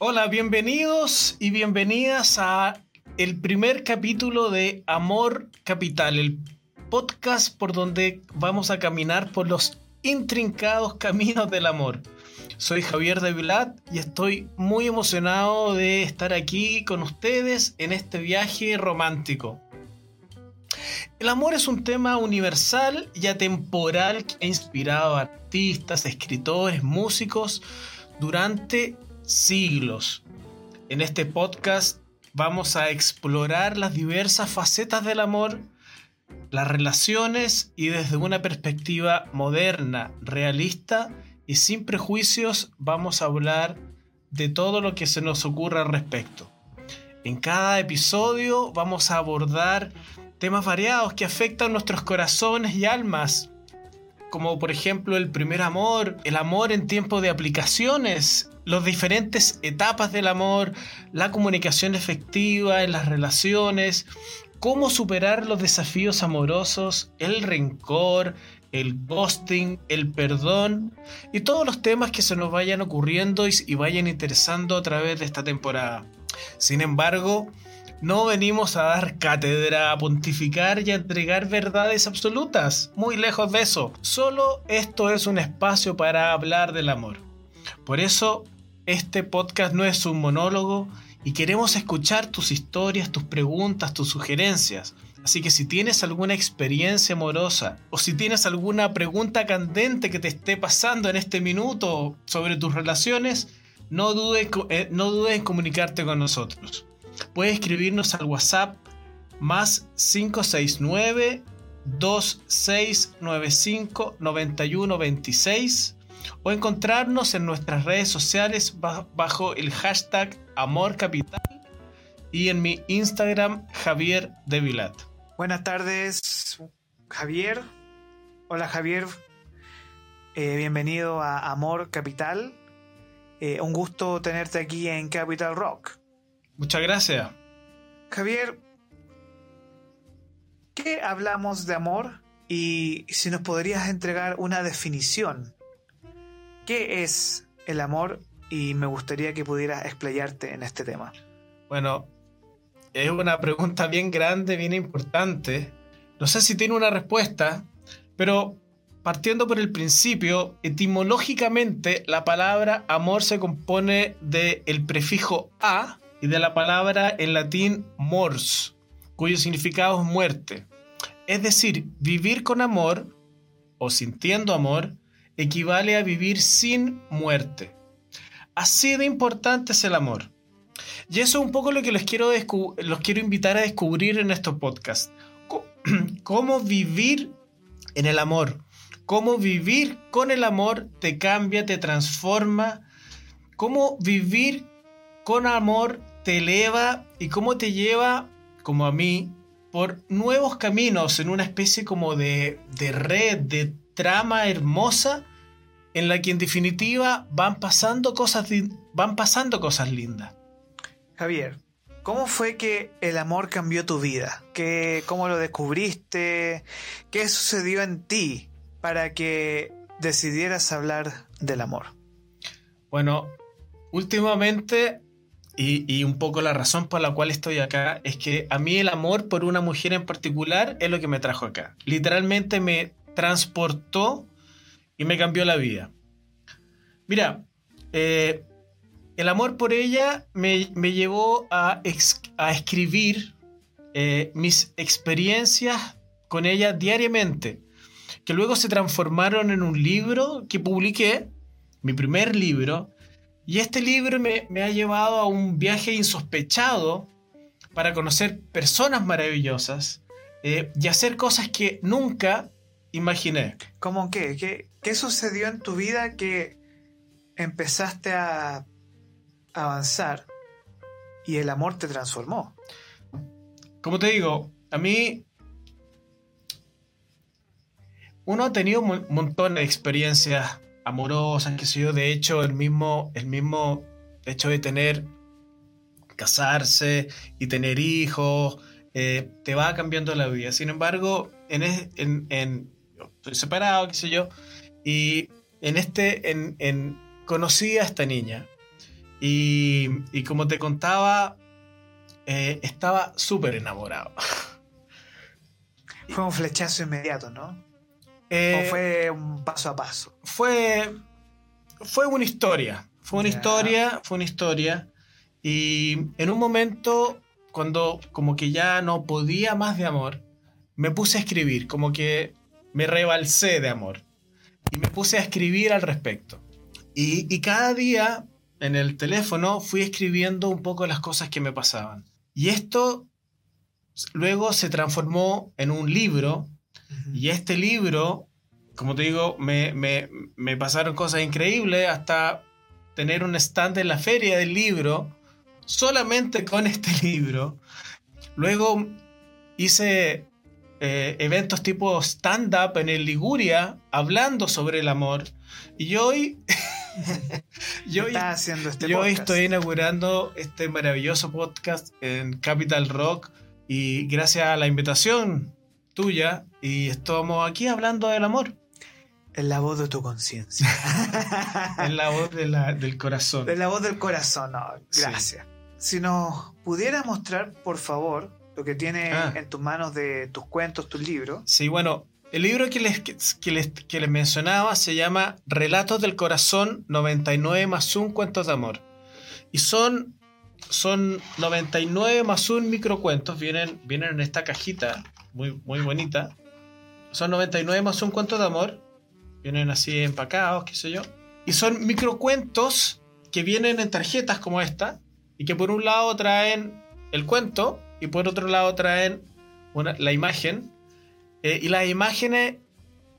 Hola, bienvenidos y bienvenidas a el primer capítulo de Amor Capital, el podcast por donde vamos a caminar por los intrincados caminos del amor. Soy Javier de Vilat y estoy muy emocionado de estar aquí con ustedes en este viaje romántico. El amor es un tema universal y atemporal que ha inspirado a artistas, escritores, músicos durante siglos. En este podcast vamos a explorar las diversas facetas del amor, las relaciones y desde una perspectiva moderna, realista y sin prejuicios vamos a hablar de todo lo que se nos ocurra al respecto. En cada episodio vamos a abordar temas variados que afectan nuestros corazones y almas, como por ejemplo el primer amor, el amor en tiempo de aplicaciones, las diferentes etapas del amor, la comunicación efectiva en las relaciones, cómo superar los desafíos amorosos, el rencor, el ghosting, el perdón y todos los temas que se nos vayan ocurriendo y, vayan interesando a través de esta temporada. Sin embargo, no venimos a dar cátedra, a pontificar y a entregar verdades absolutas. Muy lejos de eso. Solo esto es un espacio para hablar del amor. Por eso este podcast no es un monólogo y queremos escuchar tus historias, tus preguntas, tus sugerencias. Así que si tienes alguna experiencia amorosa o si tienes alguna pregunta candente que te esté pasando en este minuto sobre tus relaciones, no dudes, eh, no dudes en comunicarte con nosotros. Puedes escribirnos al WhatsApp más 569 2695 9126 o encontrarnos en nuestras redes sociales bajo el hashtag Amor Capital y en mi Instagram Javier de Vilat. Buenas tardes, Javier. Hola Javier, eh, bienvenido a Amor Capital. Eh, un gusto tenerte aquí en Capital Rock. Muchas gracias. Javier, ¿qué hablamos de amor? Y si nos podrías entregar una definición ¿Qué es el amor? Y me gustaría que pudieras explayarte en este tema. Bueno, es una pregunta bien grande, bien importante. No sé si tiene una respuesta, pero partiendo por el principio, etimológicamente la palabra amor se compone del el prefijo a y de la palabra en latín mors, cuyo significado es muerte. Es decir, vivir con amor o sintiendo amor equivale a vivir sin muerte. Así de importante es el amor. Y eso es un poco lo que les quiero, los quiero invitar a descubrir en estos podcasts. Cómo vivir en el amor. Cómo vivir con el amor te cambia, te transforma. Cómo vivir con amor te eleva y cómo te lleva, como a mí, por nuevos caminos en una especie como de, de red, de trama hermosa en la que en definitiva van pasando cosas, van pasando cosas lindas. Javier, ¿cómo fue que el amor cambió tu vida? ¿Qué, ¿Cómo lo descubriste? ¿Qué sucedió en ti para que decidieras hablar del amor? Bueno, últimamente, y, y, un poco la razón por la cual estoy acá, es que a mí el amor por una mujer en particular es lo que me trajo acá. Literalmente me transportó y me cambió la vida. Mira, eh, el amor por ella me, llevó a, a escribir eh, mis experiencias con ella diariamente, que luego se transformaron en un libro que publiqué, mi primer libro, y este libro me, ha llevado a un viaje insospechado para conocer personas maravillosas eh, y hacer cosas que nunca imaginé. ¿Cómo qué? qué? ¿Qué sucedió en tu vida que empezaste a avanzar y el amor te transformó? Como te digo, a mí uno ha tenido un montón de experiencias amorosas, que sé yo, de hecho el mismo, el mismo hecho de tener, casarse y tener hijos, eh, te va cambiando la vida. Sin embargo, en, en, estoy separado, qué sé yo, y en este, en, en, conocí a esta niña. Y, y como te contaba, eh, estaba súper enamorado. Fue un flechazo inmediato, ¿no? Eh, ¿O fue un paso a paso? fue, fue una historia. Fue una historia, fue una historia. Y en un momento, cuando como que ya no podía más de amor, me puse a escribir, como que me rebalsé de amor. Y me puse a escribir al respecto. Y, y cada día en el teléfono fui escribiendo un poco las cosas que me pasaban. Y esto luego se transformó en un libro y este libro, como te digo, me, me- me pasaron cosas increíbles hasta tener un stand en la feria del libro, solamente con este libro. Luego hice eh, eventos tipo stand-up en el Liguria, hablando sobre el amor. Y hoy, yo hoy, haciendo este yo hoy estoy inaugurando este maravilloso podcast en Capital Rock y gracias a la invitación tuya y estamos aquí hablando del amor En la voz de tu conciencia. en la voz de la- del corazón. En la voz del corazón, no, Sí. gracias. Si nos pudieras mostrar, por favor, lo que tienes Ah. en tus manos de tus cuentos, tus libros. Sí, bueno, el libro que les, que, les, que les mencionaba se llama Relatos del Corazón 99 más un cuentos de amor. Y son, son 99 más un microcuentos, vienen, vienen en esta cajita muy, muy bonita. Son 99 más un cuentos de amor, vienen así empacados, qué sé yo. Y son microcuentos que vienen en tarjetas como esta, y que por un lado traen el cuento y por otro lado traen una- la imagen eh, y las imágenes,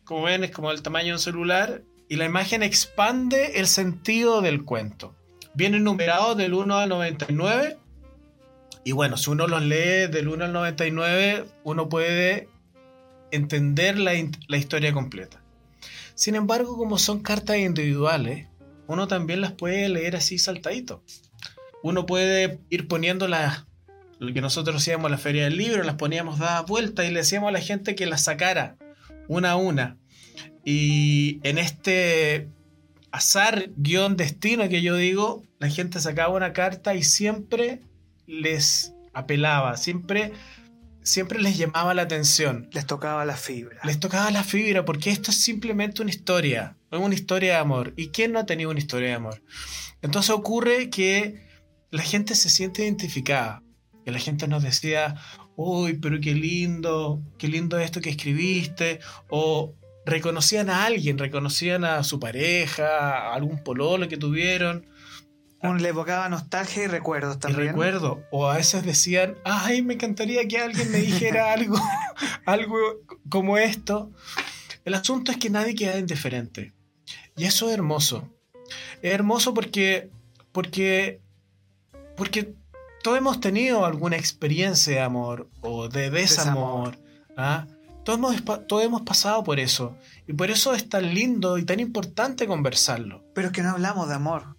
como ven, es como el tamaño de un celular. Y la imagen expande el sentido del cuento. Vienen numerados del 1 al 99. Y bueno, si uno los lee del 1 al 99, uno puede entender la, la historia completa. Sin embargo, como son cartas individuales, uno también las puede leer así saltadito. Uno puede ir poniéndolas lo que nosotros hacíamos en la feria del libro, las poníamos dadas vueltas y le decíamos a la gente que las sacara una a una. Y en este azar guion destino que yo digo, la gente sacaba una carta y siempre les apelaba, siempre, siempre les llamaba la atención. Les tocaba la fibra. Les tocaba la fibra porque esto es simplemente una historia, es una historia de amor. ¿Y quién no ha tenido una historia de amor? Entonces ocurre que la gente se siente identificada. Que la gente nos decía, uy, pero qué lindo, qué lindo esto que escribiste. O reconocían a alguien, reconocían a su pareja, a algún pololo que tuvieron. Un le evocaba nostalgia y recuerdos Y también. recuerdo, o a veces decían, ay, me encantaría que alguien me dijera algo, algo como esto. El asunto es que nadie queda indiferente. Y eso es hermoso. Es hermoso porque, porque, porque todos hemos tenido alguna experiencia de amor o de desamor. ¿ah? Todos, hemos, todos hemos pasado por eso. Y por eso es tan lindo y tan importante conversarlo. Pero es que no hablamos de amor.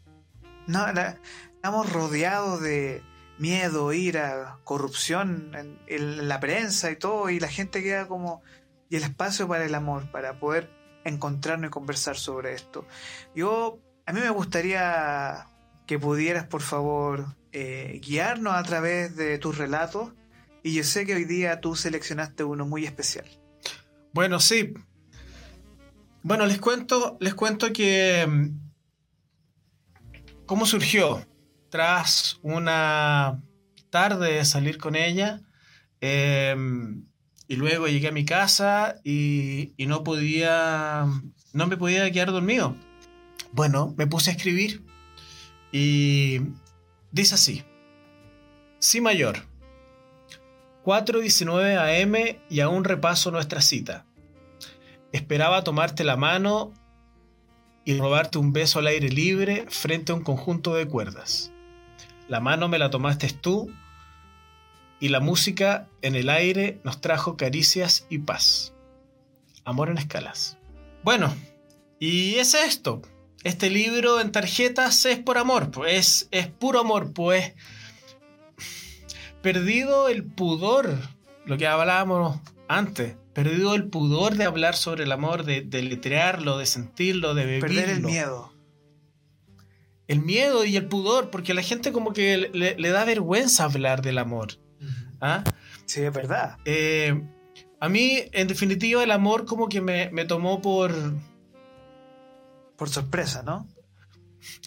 No, la- estamos rodeados de miedo, ira, corrupción en, en la prensa y todo, y la gente queda como. Y el espacio para el amor, para poder encontrarnos y conversar sobre esto. Yo, a mí me gustaría que pudieras, por favor, eh, guiarnos a través de tus relatos. Y yo sé que hoy día tú seleccionaste uno muy especial. Bueno, sí. Bueno, les cuento, les cuento que mm, cómo surgió. Tras una tarde de salir con ella, eh, y luego llegué a mi casa y, y no podía, no me podía quedar dormido. Bueno, me puse a escribir y dice así: Sí mayor. 4.19 am y aún repaso nuestra cita. Esperaba tomarte la mano y robarte un beso al aire libre frente a un conjunto de cuerdas. La mano me la tomaste tú y la música en el aire nos trajo caricias y paz. Amor en escalas. Bueno, y es esto. Este libro en tarjetas es por amor, pues es, puro amor, pues perdido el pudor, lo que hablábamos antes, perdido el pudor de hablar sobre el amor, de, de letrearlo, de sentirlo, de vivirlo. Perder el miedo. el miedo y el pudor, porque a la gente como que le, le da vergüenza hablar del amor. ¿Ah? Sí, es verdad. Eh, a mí, en definitiva, el amor como que me, me, tomó por... Por sorpresa, ¿no?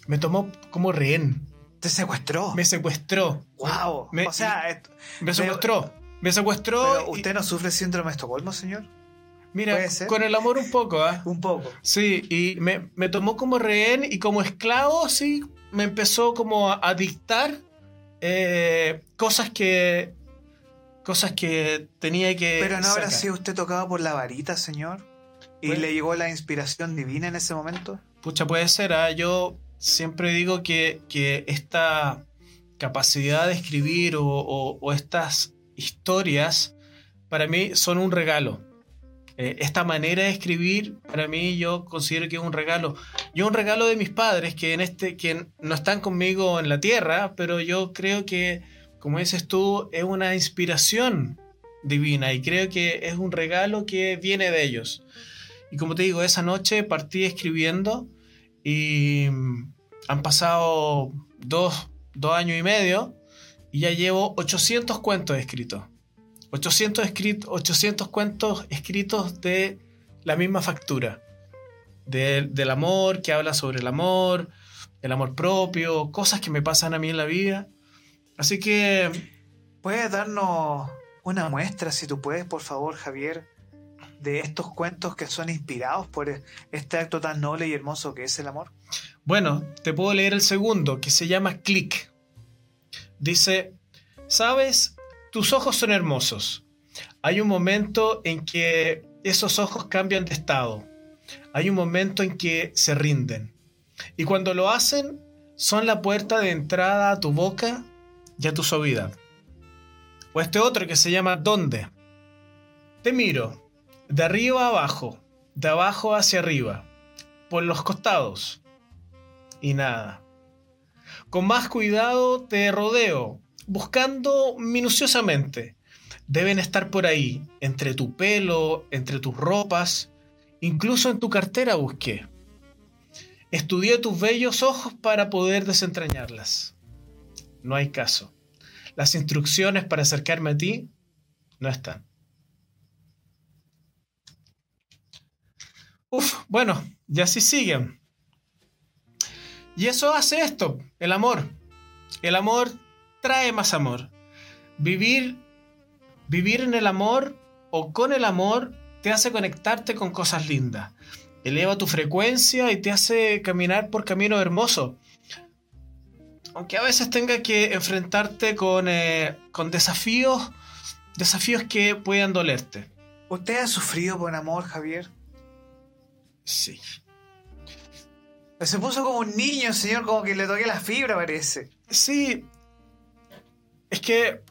Me tomó como rehén. ¿Te secuestró? Me secuestró. ¡Wow! Me, o sea, me secuestró. Me secuestró. ¿Usted no sufre síndrome de Estocolmo, señor? Mira, con el amor un poco, ¿ah? Un poco. Sí, y me, me, tomó como rehén y como esclavo, sí, me empezó como a, dictar eh, cosas que cosas que tenía que. Pero no habrá sido usted tocado por la varita, señor. ¿Y le llegó la inspiración divina en ese momento? Pucha, puede ser. ¿ah? Yo siempre digo que, que, esta capacidad de escribir o, o, estas historias para mí son un regalo. Eh, esta manera de escribir para mí yo considero que es un regalo. Yo un regalo de mis padres que en este que no están conmigo en la tierra, pero yo creo que como dices tú, es una inspiración divina y creo que es un regalo que viene de ellos. Y como te digo, esa noche partí escribiendo y han pasado dos, años y medio y ya llevo 800 cuentos escritos. 800, 800 cuentos escritos de la misma factura. del amor, que habla sobre el amor, el amor propio, cosas que me pasan a mí en la vida Así que... ¿Puedes darnos una muestra, si tú puedes, por favor, Javier, de estos cuentos que son inspirados por este acto tan noble y hermoso que es el amor? Bueno, te puedo leer el segundo, que se llama Click. Dice, sabes, tus ojos son hermosos. Hay un momento en que esos ojos cambian de estado. Hay un momento en que se rinden. Y cuando lo hacen, son la puerta de entrada a tu boca ya tu suavidad. O este otro que se llama ¿Dónde? Te miro, de arriba a abajo, de abajo hacia arriba, por los costados. Y nada. Con más cuidado te rodeo, buscando minuciosamente. Deben estar por ahí, entre tu pelo, entre tus ropas, incluso en tu cartera busqué. Estudié tus bellos ojos para poder desentrañarlas no hay caso. Las instrucciones para acercarme a ti no están. Uf, bueno, y así siguen. Y eso hace esto, el amor. El amor trae más amor. Vivir, vivir en el amor o con el amor te hace conectarte con cosas lindas. Eleva tu frecuencia y te hace caminar por caminos hermosos aunque a veces tenga que enfrentarte con, eh, con desafíos, desafíos que puedan dolerte. ¿Usted ha sufrido por amor, Javier? Sí. Se puso como un niño, señor, como que le toqué la fibra, parece. Sí. Es que.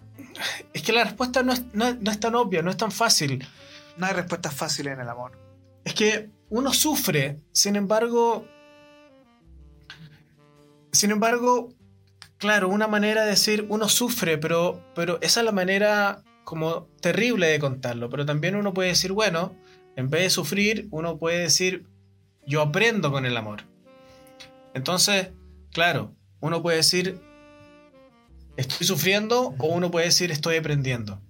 Es que la respuesta no es, no, no es tan obvia, no es tan fácil. No hay respuestas fáciles en el amor. Es que uno sufre, sin embargo. Sin embargo, Claro, una manera de decir uno sufre, pero, pero esa es la manera como terrible de contarlo. Pero también uno puede decir, bueno, en vez de sufrir, uno puede decir, yo aprendo con el amor. Entonces, claro, uno puede decir, estoy sufriendo o uno puede decir, estoy aprendiendo.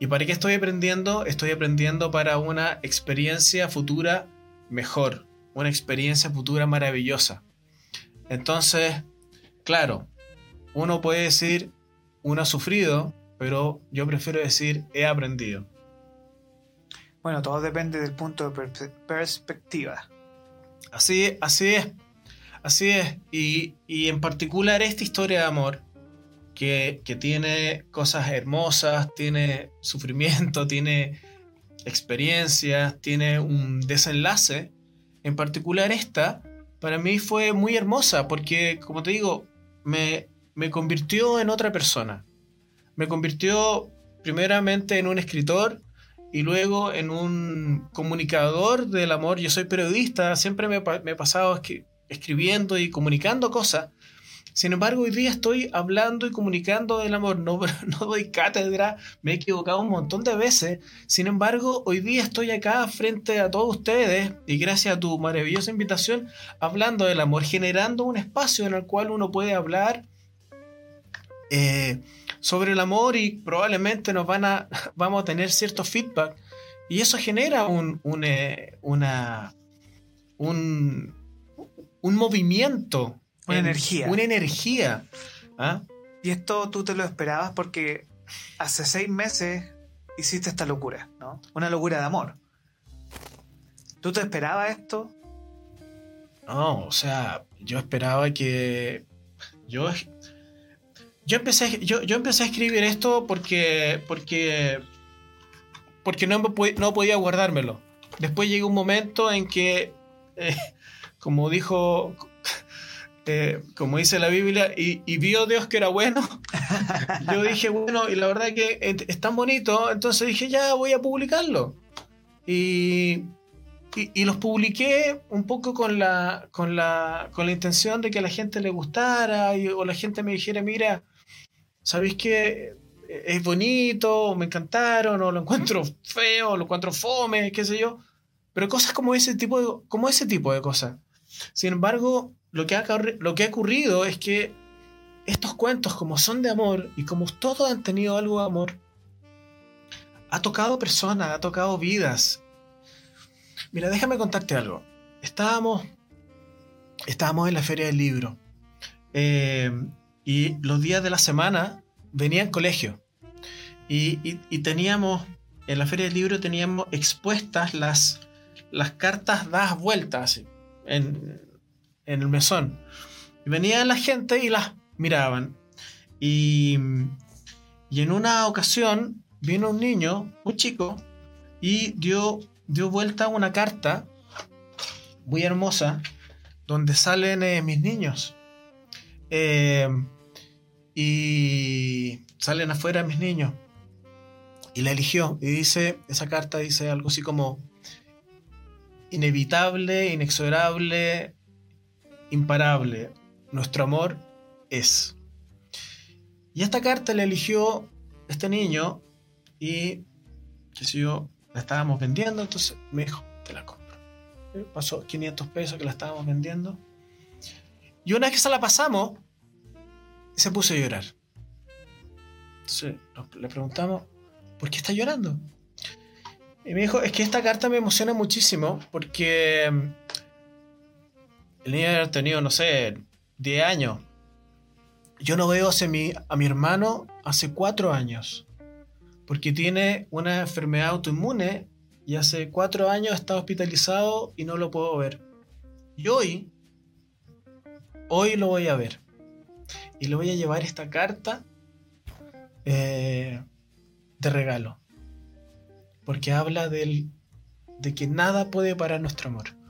¿Y para qué estoy aprendiendo? Estoy aprendiendo para una experiencia futura mejor, una experiencia futura maravillosa. Entonces, claro, uno puede decir, uno ha sufrido, pero yo prefiero decir, he aprendido. Bueno, todo depende del punto de perspectiva. Así, así es, así es. Y, en particular esta historia de amor, que, que tiene cosas hermosas, tiene sufrimiento, tiene experiencias, tiene un desenlace, en particular esta, para mí fue muy hermosa, porque como te digo, me, me convirtió en otra persona. Me convirtió primeramente en un escritor y luego en un comunicador del amor. Yo soy periodista, siempre me, he pasado escribiendo y comunicando cosas. Sin embargo, hoy día estoy hablando y comunicando del amor. No, no doy cátedra, me he equivocado un montón de veces. Sin embargo, hoy día estoy acá frente a todos ustedes y gracias a tu maravillosa invitación, hablando del amor, generando un espacio en el cual uno puede hablar eh, sobre el amor y probablemente nos van a, vamos a tener cierto feedback. Y eso genera un, un, eh, una, un, un movimiento una energía. Una energía. ¿ah? Y esto tú te lo esperabas porque hace seis meses hiciste esta locura, ¿no? Una locura de amor. ¿Tú te esperabas esto? No, o sea, yo esperaba que. Yo. Yo empecé, yo, yo empecé a escribir esto porque. porque. porque no, no podía guardármelo. Después llegó un momento en que. Eh, como dijo eh, como dice la Biblia, y, vio Dios que era bueno. Yo dije, bueno, y la verdad que es tan bonito, entonces dije, ya voy a publicarlo. Y, y, los publiqué un poco con la, con, la, con la intención de que a la gente le gustara, o la gente me dijera, mira, ¿sabéis que es bonito, me encantaron, o lo encuentro feo, o lo encuentro fome, qué sé yo? Pero cosas como ese tipo de, como ese tipo de cosas. Sin embargo, lo que, ha, lo que ha ocurrido es que estos cuentos, como son de amor y como todos han tenido algo de amor, ha tocado personas, ha tocado vidas. Mira, déjame contarte algo. Estábamos, estábamos en la feria del libro eh, y los días de la semana venían colegio y, y, teníamos, en la feria del libro teníamos expuestas las, las cartas dadas vueltas en, en el mesón. Y venía la gente y las miraban. Y, y en una ocasión vino un niño, un chico, y dio, dio vuelta una carta muy hermosa donde salen eh, mis niños. Eh, y salen afuera mis niños. Y la eligió. Y dice, esa carta dice algo así como inevitable, inexorable, imparable, nuestro amor es. Y esta carta la eligió este niño y, qué sé yo, la estábamos vendiendo, entonces me dijo, te la compro. Pasó 500 pesos que la estábamos vendiendo. Y una vez que se la pasamos, se puso a llorar. Entonces le preguntamos, ¿por qué está llorando? Y me dijo, es que esta carta me emociona muchísimo porque el niño haber tenido, no sé, 10 años. Yo no veo a mi, a mi hermano hace 4 años. Porque tiene una enfermedad autoinmune y hace 4 años está hospitalizado y no lo puedo ver. Y hoy, hoy lo voy a ver. Y le voy a llevar esta carta eh, de regalo. Porque habla del, de que nada puede parar nuestro amor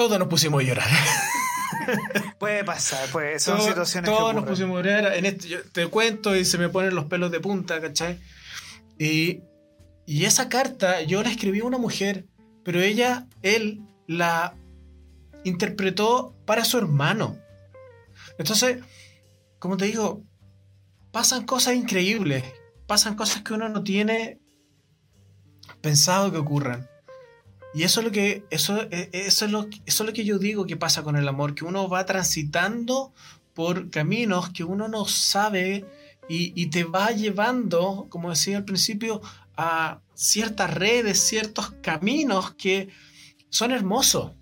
todos nos pusimos a llorar. Puede pasar, pues son situaciones Todos nos pusimos a llorar. En este, yo te cuento y se me ponen los pelos de punta, ¿cachai? Y, y esa carta yo la escribí a una mujer, pero ella, él, la interpretó para su hermano. Entonces, como te digo, pasan cosas increíbles, pasan cosas que uno no tiene pensado que ocurran. Y eso es lo que, eso, eso es lo, eso es lo que yo digo que pasa con el amor, que uno va transitando por caminos que uno no sabe y, te va llevando, como decía al principio, a ciertas redes, ciertos caminos que son hermosos.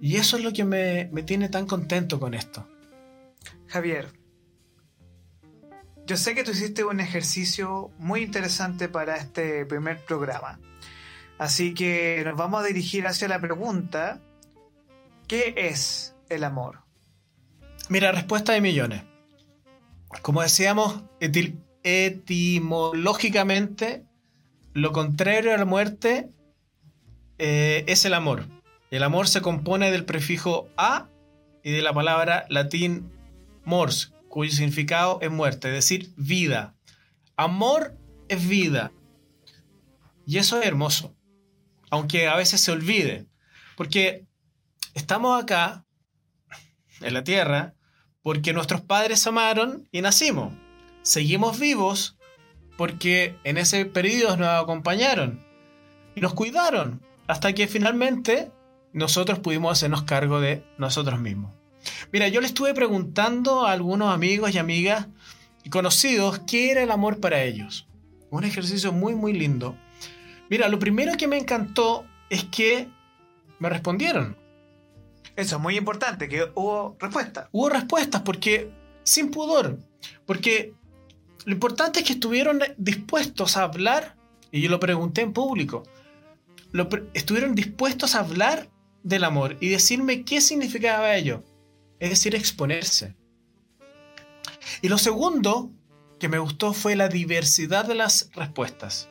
Y eso es lo que me, me tiene tan contento con esto. Javier, yo sé que tú hiciste un ejercicio muy interesante para este primer programa. Así que nos vamos a dirigir hacia la pregunta, ¿qué es el amor? Mira, respuesta de millones. Como decíamos, etimológicamente, lo contrario a la muerte eh, es el amor. El amor se compone del prefijo a y de la palabra latín mors, cuyo significado es muerte, es decir, vida. Amor es vida. Y eso es hermoso aunque a veces se olvide, porque estamos acá, en la Tierra, porque nuestros padres amaron y nacimos. Seguimos vivos porque en ese periodo nos acompañaron y nos cuidaron hasta que finalmente nosotros pudimos hacernos cargo de nosotros mismos. Mira, yo le estuve preguntando a algunos amigos y amigas y conocidos qué era el amor para ellos. Un ejercicio muy, muy lindo. Mira, lo primero que me encantó es que me respondieron. Eso es muy importante, que hubo respuestas. Hubo respuestas porque, sin pudor, porque lo importante es que estuvieron dispuestos a hablar, y yo lo pregunté en público, estuvieron dispuestos a hablar del amor y decirme qué significaba ello. Es decir, exponerse. Y lo segundo que me gustó fue la diversidad de las respuestas.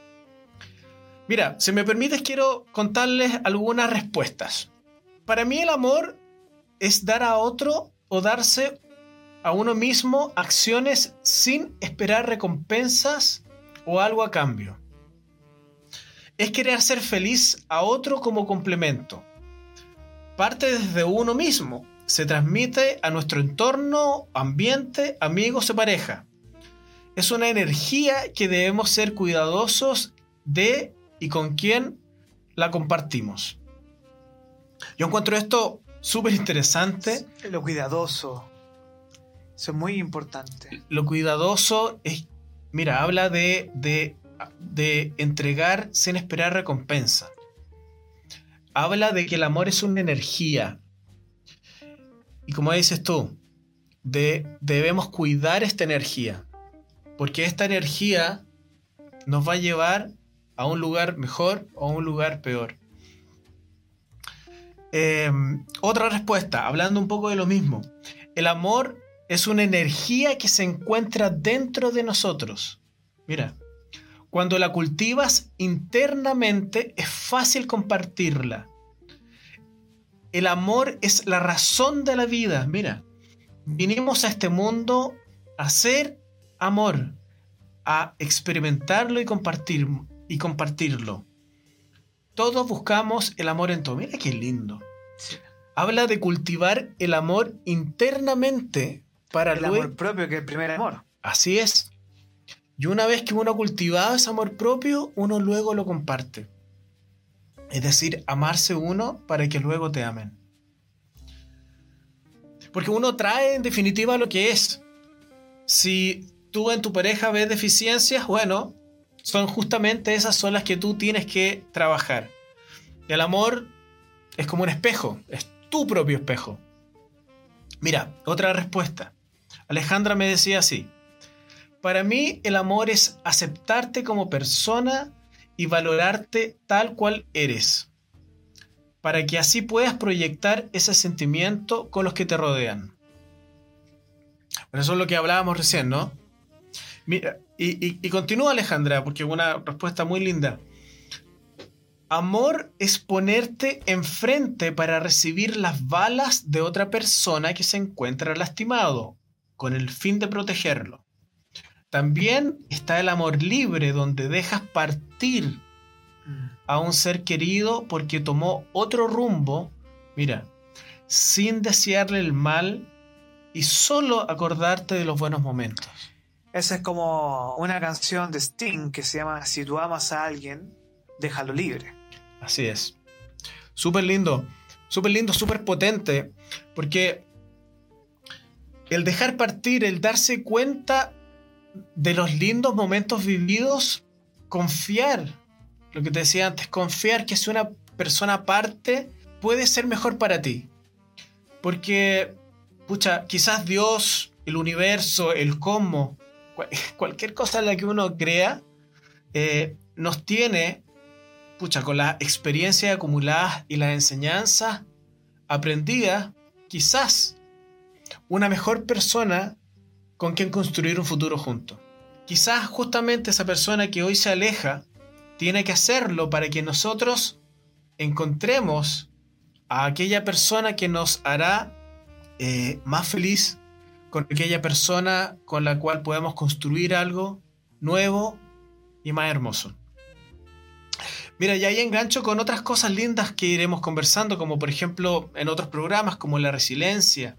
Mira, si me permites, quiero contarles algunas respuestas. Para mí el amor es dar a otro o darse a uno mismo acciones sin esperar recompensas o algo a cambio. Es querer ser feliz a otro como complemento. Parte desde uno mismo, se transmite a nuestro entorno, ambiente, amigos o pareja. Es una energía que debemos ser cuidadosos de y con quién la compartimos. Yo encuentro esto súper interesante. Lo cuidadoso. Eso es muy importante. Lo cuidadoso es, mira, habla de, de, de entregar sin esperar recompensa. Habla de que el amor es una energía, y como dices tú, debemos cuidar esta energía, porque esta energía nos va a llevar a un lugar mejor o a un lugar peor. Em, otra respuesta, hablando un poco de lo mismo. El amor es una energía que se encuentra dentro de nosotros. Mira, cuando la cultivas internamente es fácil compartirla el amor es la razón de la vida. Mira, vinimos a este mundo a ser amor, a experimentarlo y compartir y compartirlo. Todos buscamos el amor en todo. Mira qué lindo. Habla de cultivar el amor internamente para el amor propio que es el primer amor. Así es. Y una vez que uno ha cultivado ese amor propio, uno luego lo comparte. Es decir, amarse uno para que luego te amen. Porque uno trae en definitiva lo que es. Si tú en tu pareja ves deficiencias, bueno, son justamente esas son las que tú tienes que trabajar. El amor es como un espejo, es tu propio espejo. Mira, otra respuesta. Alejandra me decía así, para mí el amor es aceptarte como persona y valorarte tal cual eres, para que así puedas proyectar ese sentimiento con los que te rodean. Bueno, eso es lo que hablábamos recién, ¿no? Mira, y, y continúa Alejandra, porque una respuesta muy linda. Amor es ponerte enfrente para recibir las balas de otra persona que se encuentra lastimado, con el fin de protegerlo. También está el amor libre, donde dejas partir a un ser querido porque tomó otro rumbo, mira, sin desearle el mal y solo acordarte de los buenos momentos. Esa es como una canción de Sting que se llama Si tú amas a alguien, déjalo libre. Así es. Súper lindo, súper lindo, súper potente, porque el dejar partir, el darse cuenta de los lindos momentos vividos, confiar, lo que te decía antes, confiar que si una persona aparte puede ser mejor para ti. Porque, pucha, quizás Dios, el universo, el cómo, cualquier cosa en la que uno crea, eh, nos tiene, pucha, con la experiencia acumulada y las enseñanzas aprendidas, quizás una mejor persona con quien construir un futuro juntos. Quizás justamente esa persona que hoy se aleja tiene que hacerlo para que nosotros encontremos a aquella persona que nos hará eh, más feliz, con aquella persona con la cual podemos construir algo nuevo y más hermoso. Mira, y ahí engancho con otras cosas lindas que iremos conversando, como por ejemplo en otros programas como la resiliencia,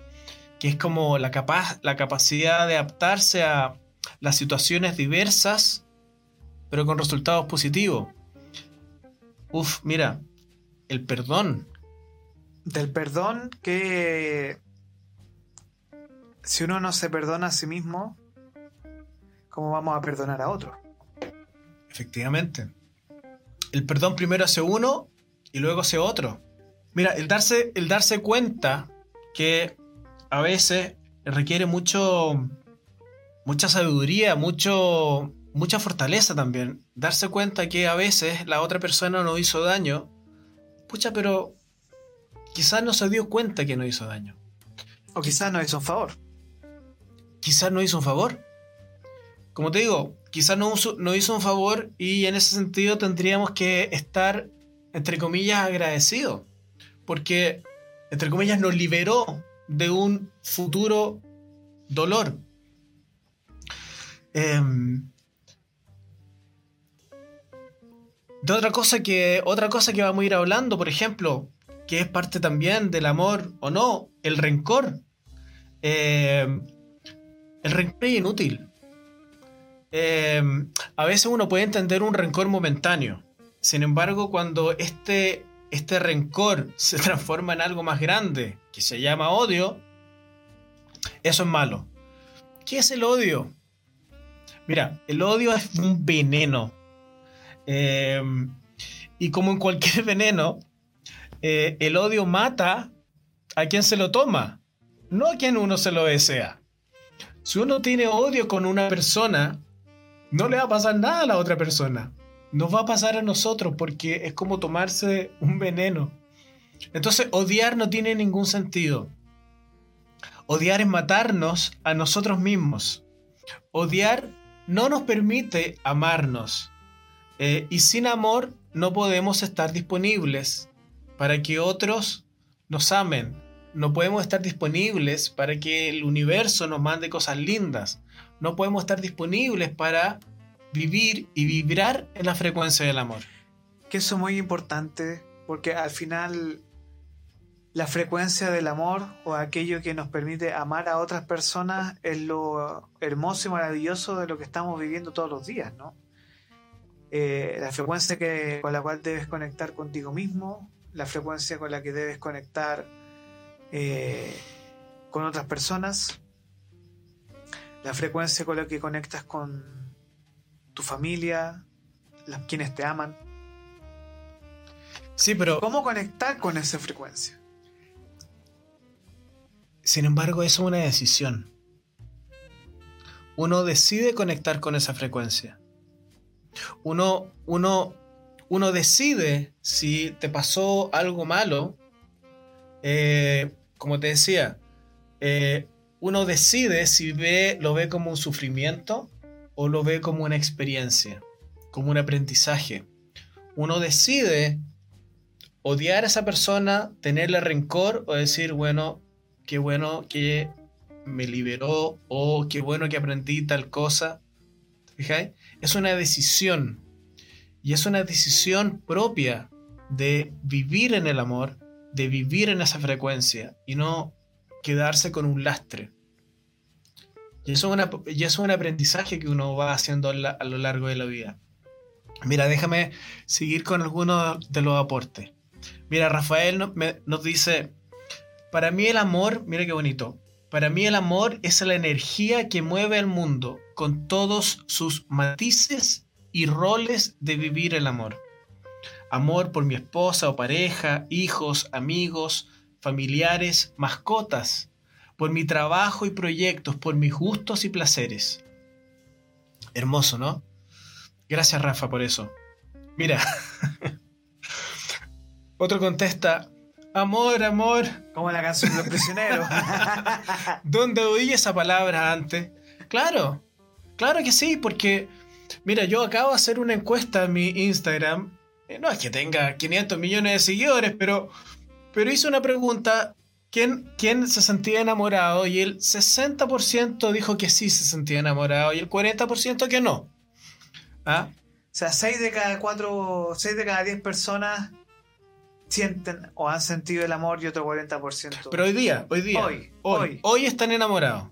que es como la, capaz, la capacidad de adaptarse a las situaciones diversas, pero con resultados positivos. Uf, mira, el perdón. Del perdón que si uno no se perdona a sí mismo, ¿cómo vamos a perdonar a otro? Efectivamente. El perdón primero hace uno y luego hace otro. Mira, el darse, el darse cuenta que a veces requiere mucho, mucha sabiduría, mucho, mucha fortaleza también. Darse cuenta que a veces la otra persona no hizo daño. Pucha, pero quizás no se dio cuenta que no hizo daño. O quizás no hizo un favor. Quizás no hizo un favor. Como te digo, quizás no, no hizo un favor y en ese sentido tendríamos que estar, entre comillas, agradecidos. Porque, entre comillas, nos liberó de un futuro dolor. Em, de otra cosa que otra cosa que vamos a ir hablando, por ejemplo, que es parte también del amor o no, el rencor. Em, el rencor es inútil. Em, a veces uno puede entender un rencor momentáneo. Sin embargo, cuando este, este rencor se transforma en algo más grande, que se llama odio, eso es malo. ¿Qué es el odio? Mira, el odio es un veneno. Em, y como en cualquier veneno, eh, el odio mata a quien se lo toma, no a quien uno se lo desea. Si uno tiene odio con una persona, no le va a pasar nada a la otra persona. Nos va a pasar a nosotros porque es como tomarse un veneno. Entonces, odiar no tiene ningún sentido. Odiar es matarnos a nosotros mismos. Odiar no nos permite amarnos. Eh, y sin amor no podemos estar disponibles para que otros nos amen. No podemos estar disponibles para que el universo nos mande cosas lindas no podemos estar disponibles para vivir y vibrar en la frecuencia del amor. Que eso es muy importante, porque al final la frecuencia del amor o aquello que nos permite amar a otras personas es lo hermoso y maravilloso de lo que estamos viviendo todos los días, ¿no? Eh, la frecuencia que, con la cual debes conectar contigo mismo, la frecuencia con la que debes conectar eh, con otras personas, la frecuencia con la que conectas con tu familia, las, quienes te aman. Sí, pero... ¿Cómo conectar con esa frecuencia? Sin embargo, eso es una decisión. Uno decide conectar con esa frecuencia. Uno, uno, uno decide si te pasó algo malo. Eh, como te decía, eh, uno decide si ve, lo ve como un sufrimiento o lo ve como una experiencia, como un aprendizaje. Uno decide odiar a esa persona, tenerle rencor o decir, bueno, qué bueno que me liberó o qué bueno que aprendí tal cosa. ¿Fijáis? Es una decisión y es una decisión propia de vivir en el amor, de vivir en esa frecuencia y no quedarse con un lastre. Y eso, es un aprendizaje que uno va haciendo a, lo largo de la vida. Mira, déjame seguir con algunos de los aportes. Mira, Rafael nos dice, para mí el amor, mira qué bonito, para mí el amor es la energía que mueve al mundo con todos sus matices y roles de vivir el amor. Amor por mi esposa o pareja, hijos, amigos, familiares, mascotas, por mi trabajo y proyectos, por mis gustos y placeres. Hermoso, ¿no? Gracias Rafa por eso. Mira, otro contesta, amor, amor. Como la canción de los prisioneros. ¿Dónde oí esa palabra antes? Claro, claro que sí, porque, mira, yo acabo de hacer una encuesta en mi Instagram. Eh, no es que tenga 500 millones de seguidores, pero pero hice una pregunta, ¿quién, ¿quién se sentía enamorado? Y el 60% dijo que sí se sentía enamorado y el 40% que no. ¿Ah? O sea, 6 de cada 4, 6 de cada 10 personas sienten o han sentido el amor y otro 40%. Pero hoy día, hoy día. Hoy, hoy, hoy. hoy están enamorados.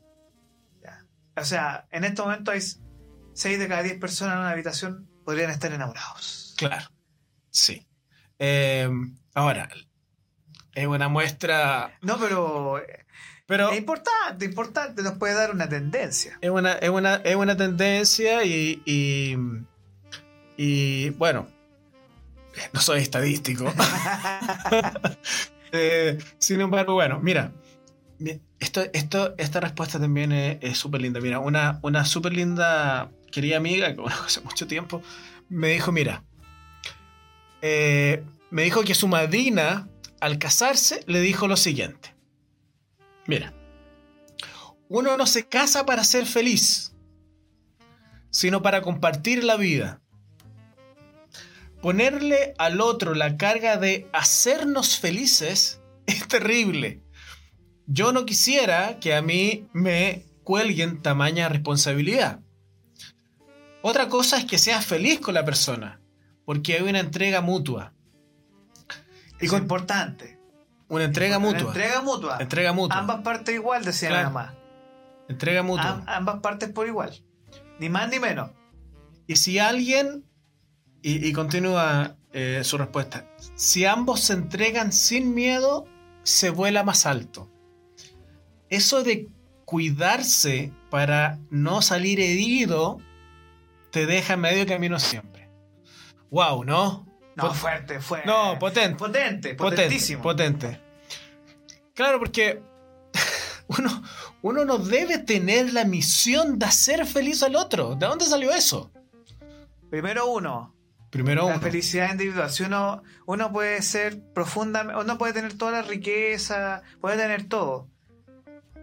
Ya. O sea, en este momento hay 6 de cada 10 personas en una habitación podrían estar enamorados. Claro. Sí. Eh, ahora, es una muestra. No, pero Pero es importante, importante, nos puede dar una tendencia. es una, es una, es una tendencia y, y, y, bueno, no soy estadístico. Eh, sin embargo, bueno, mira, mi- esto, esto, esta respuesta también es súper linda. Mira, una, una súper linda querida amiga que conozco hace mucho tiempo me dijo, mira, eh, me dijo que su madrina al casarse le dijo lo siguiente. Mira, uno no se casa para ser feliz, sino para compartir la vida. Ponerle al otro la carga de hacernos felices es terrible. Yo no quisiera que a mí me cuelguen tamaña responsabilidad. Otra cosa es que seas feliz con la persona, porque hay una entrega mutua. Y Es con importante. una entrega Una mutua. Entrega mutua. Entrega mutua. Ambas partes igual, decía Claro. mi mamá. Entrega mutua. Am- ambas partes por igual. Ni más ni menos. Y si alguien, y, y continúa eh, su respuesta, si ambos se entregan sin miedo, se vuela más alto. Eso de cuidarse para no salir herido, te deja medio camino siempre. Wow, ¿no? No, Pot- fuerte, fuerte. No, potente. Potente, Potente, potentísimo. potente. Claro, porque uno, uno no debe tener la misión de hacer feliz al otro. ¿De dónde salió eso? Primero uno, Primero la uno. felicidad individual. Si uno, uno puede ser profundamente, uno puede tener toda la riqueza, puede tener todo.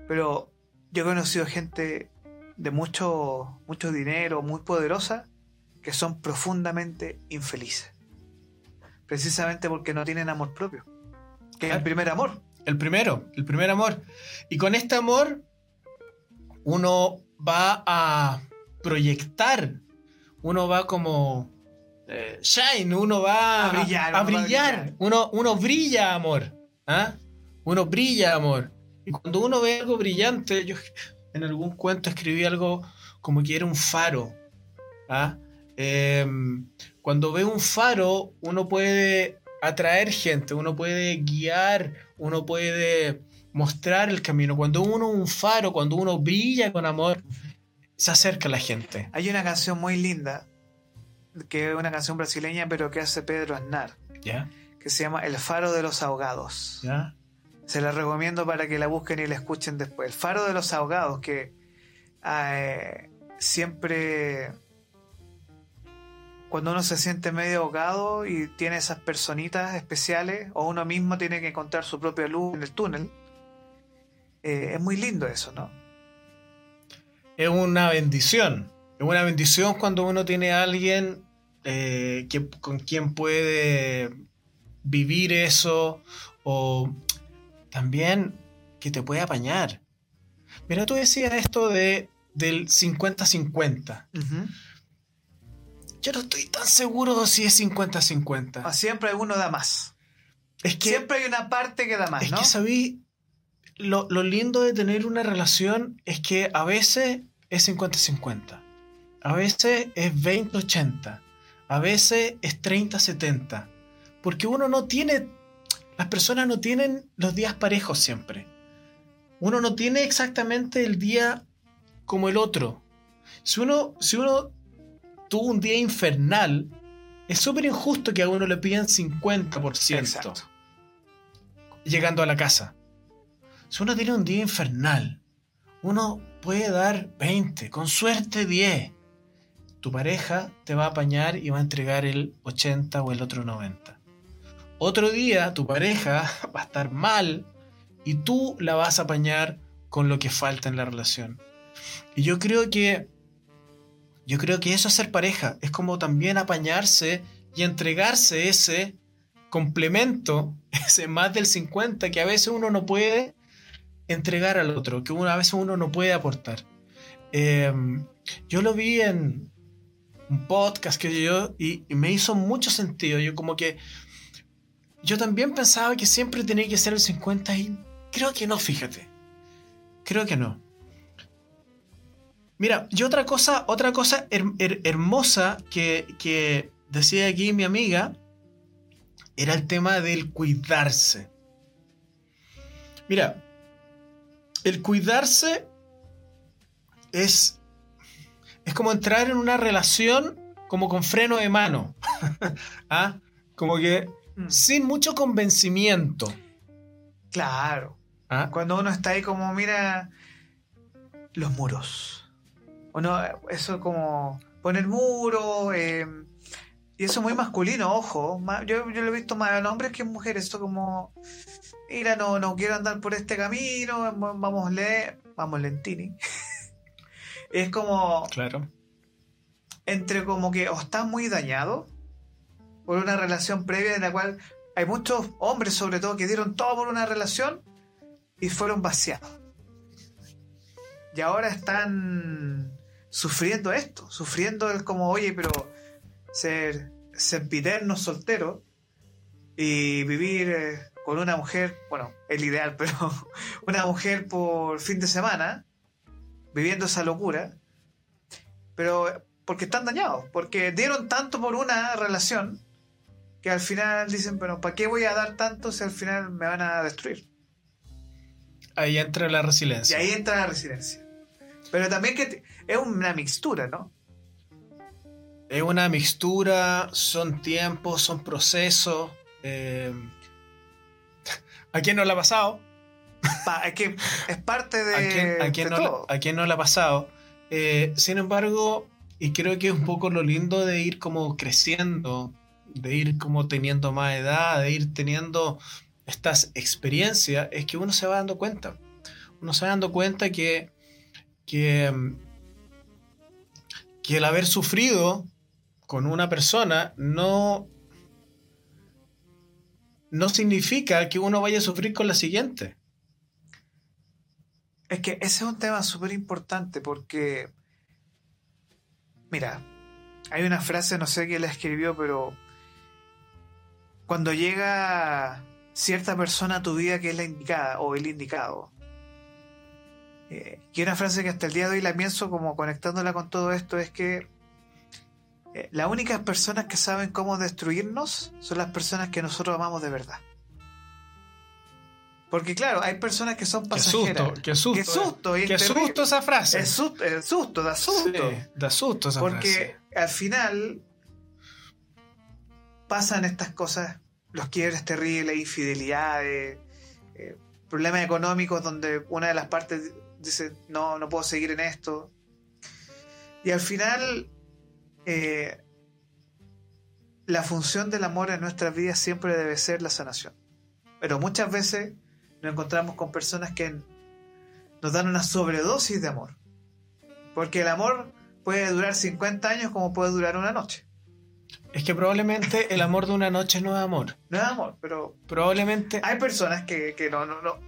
Pero yo he conocido gente de mucho, mucho dinero, muy poderosa, que son profundamente infelices. Precisamente porque no tienen amor propio. Que es el primer amor. El primero, el primer amor. Y con este amor, uno va a proyectar, uno va como eh, shine, uno va A brillar, a uno va a brillar. brillar. Uno, uno brilla amor. ¿ah? Uno brilla amor. Y cuando uno ve algo brillante, yo en algún cuento escribí algo como que era un faro. ¿ah? Em, cuando ve un faro, uno puede atraer gente, uno puede guiar, uno puede mostrar el camino. Cuando uno un faro, cuando uno brilla con amor, se acerca a la gente. Hay una canción muy linda, que es una canción brasileña, pero que hace Pedro Aznar, ¿Ya? que se llama El Faro de los Ahogados. ¿Ya? Se la recomiendo para que la busquen y la escuchen después. El Faro de los Ahogados, que eh, siempre cuando uno se siente medio ahogado y tiene esas personitas especiales, o uno mismo tiene que encontrar su propia luz en el túnel, eh, es muy lindo eso, ¿no? Es una bendición. Es una bendición cuando uno tiene a alguien eh, que, con quien puede vivir eso o también que te puede apañar. Mira, tú decías esto de, del 50-50. Ujú. Yo no estoy tan seguro si es 50-50. Ah, Siempre uno da más. Es que, Siempre hay una parte que da más, es ¿no? que sabí, lo, lo lindo de tener una relación es que a veces es 50-50. A veces es 20-80. A veces es 30-70. Porque uno no tiene, las personas no tienen los días parejos siempre. Uno no tiene exactamente el día como el otro. Si uno, si uno tuvo un día infernal, es súper injusto que a uno le pidan 50% Exacto. llegando a la casa. Si uno tiene un día infernal, uno puede dar 20, con suerte 10. Tu pareja te va a apañar y va a entregar el 80 o el otro 90. Otro día tu pareja va a estar mal y tú la vas a apañar con lo que falta en la relación. Y yo creo que yo creo que eso es ser pareja, es como también apañarse y entregarse ese complemento, ese más del 50 que a veces uno no puede entregar al otro, que una, a veces uno no puede aportar. Eh, yo lo vi en un podcast que yo y, y me hizo mucho sentido. Yo como que yo también pensaba que siempre tenía que ser el 50 y creo que no, fíjate. Creo que no. Mira, y otra cosa, otra cosa hermosa que, que decía aquí mi amiga era el tema del cuidarse. Mira, el cuidarse es, es como entrar en una relación como con freno de mano. ¿Ah? Como que mm. sin mucho convencimiento. Claro. ¿Ah? Cuando uno está ahí como, mira, los muros. O no, eso como poner muro. Eh, y eso es muy masculino, ojo. Yo, yo lo he visto más en hombres que en mujeres. Esto como, mira, no, no quiero andar por este camino, vamos, le, vamos lentini. es como... Claro. Entre como que o estás muy dañado por una relación previa en la cual hay muchos hombres sobre todo que dieron todo por una relación y fueron vaciados. Y ahora están sufriendo esto, sufriendo el como, oye, pero ser sempiterno soltero y vivir eh, con una mujer, bueno, el ideal, pero una mujer por fin de semana, viviendo esa locura, pero porque están dañados, porque dieron tanto por una relación que al final dicen, pero ¿para qué voy a dar tanto si al final me van a destruir? Ahí entra la resiliencia. Y ahí entra la resiliencia. Pero también que es una mixtura, ¿no? Es una mixtura, son tiempos, son procesos. Eh, ¿A quién no le ha pasado? Es que es parte de. ¿A quién, no, no le ha pasado? Eh, sin embargo, y creo que es un poco lo lindo de ir como creciendo, de ir como teniendo más edad, de ir teniendo estas experiencias, es que uno se va dando cuenta. Uno se va dando cuenta que, que, que el haber sufrido con una persona no, no significa que uno vaya a sufrir con la siguiente. Es que ese es un tema súper importante porque, mira, hay una frase, no sé quién la escribió, pero cuando llega cierta persona a tu vida que es la indicada o el indicado, eh, y una frase que hasta el día de hoy la pienso como conectándola con todo esto es que eh, las únicas personas que saben cómo destruirnos son las personas que nosotros amamos de verdad. Porque claro, hay personas que son pasajeras. Qué susto, qué susto. Qué susto, esa frase. Es susto, susto da susto. da susto esa Porque frase. Porque al final pasan estas cosas, los quiebres terribles, infidelidades, eh, problemas económicos donde una de las partes dice, no, no puedo seguir en esto. Y al final eh, la función del amor en nuestras vidas siempre debe ser la sanación. Pero muchas veces nos encontramos con personas que nos dan una sobredosis de amor. Porque el amor puede durar 50 años como puede durar una noche. Es que probablemente el amor de una noche no es amor. No es amor, pero. Probablemente. Hay personas que, no, no, no.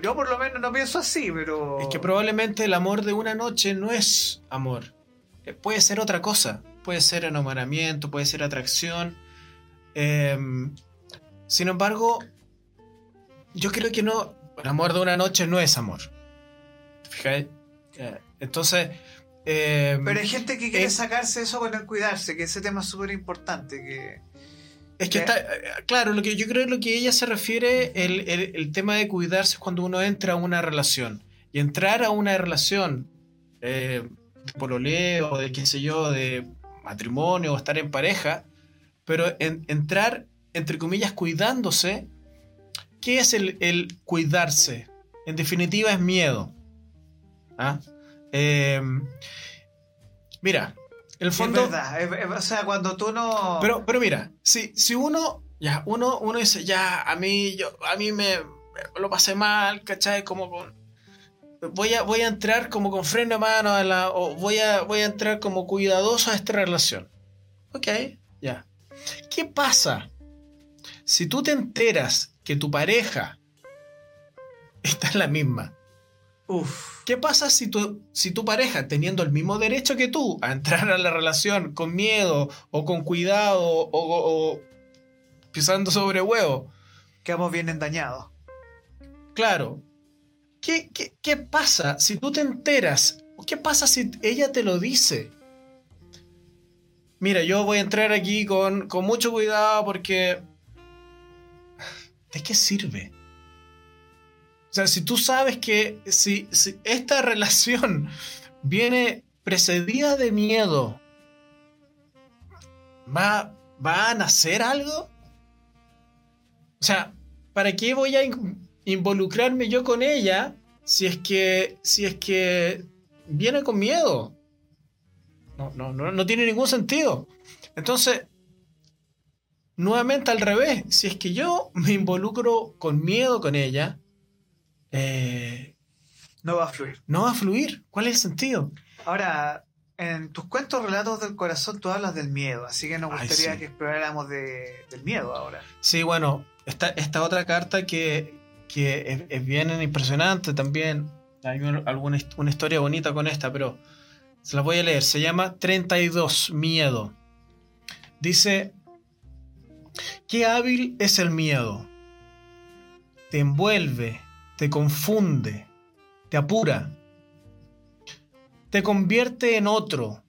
Yo, por lo menos no pienso así, pero. Es que probablemente el amor de una noche no es amor. Eh, puede ser otra cosa puede ser enamoramiento, puede ser atracción. Em, sin embargo, yo creo que no, el amor de una noche no es amor. ¿Fijáis? Eh, entonces... Em, Pero hay gente que quiere sacarse eso con el cuidarse, que ese tema es súper importante, que... Es que está, eh, claro, lo que yo creo que lo que ella se refiere, el, el, tema de cuidarse es cuando uno entra a una relación. Y entrar a una relación eh, de pololeo, de qué sé yo, de matrimonio o estar en pareja, pero entrar, entre comillas, cuidándose, ¿qué es el, cuidarse? En definitiva es miedo. ¿Ah? Em, mira, el fondo... Es verdad, o sea, cuando tú no... Pero, pero mira, si, si uno, ya, uno, uno dice, ya, a mí, yo, a mí me, lo pasé mal, ¿cachai? Como con voy a, voy a entrar como con freno de mano a la, o voy a, voy a entrar como cuidadoso a esta relación. Ok, ya. ¿Qué pasa si tú te enteras que tu pareja está en la misma? Uf. ¿Qué pasa si tu, si tu pareja, teniendo el mismo derecho que tú a entrar a la relación con miedo o con cuidado o, o pisando sobre huevo, quedamos bien endañados. Claro. ¿Qué, qué, qué pasa si tú te enteras? ¿Qué pasa si ella te lo dice? Mira, yo voy a entrar aquí con, con mucho cuidado porque... ¿De qué sirve? O sea, si tú sabes que si, si esta relación viene precedida de miedo, ¿va, ¿va a nacer algo? O sea, ¿para qué voy a in- involucrarme yo con ella si es que, si es que viene con miedo? No, no, no, no tiene ningún sentido. Entonces, nuevamente al revés, si es que yo me involucro con miedo con ella, eh, No va a fluir. no va a fluir. ¿Cuál es el sentido? Ahora, en tus cuentos relatos del corazón tú hablas del miedo, así que nos Ay, gustaría sí. que exploráramos de- del miedo ahora. Sí, bueno, esta, esta otra carta que, que es, es bien impresionante también. Hay un- alguna una historia bonita con esta, pero se la voy a leer. Se llama 32, Miedo. Dice, qué hábil es el miedo. Te envuelve, te confunde, te apura. Te convierte en otro,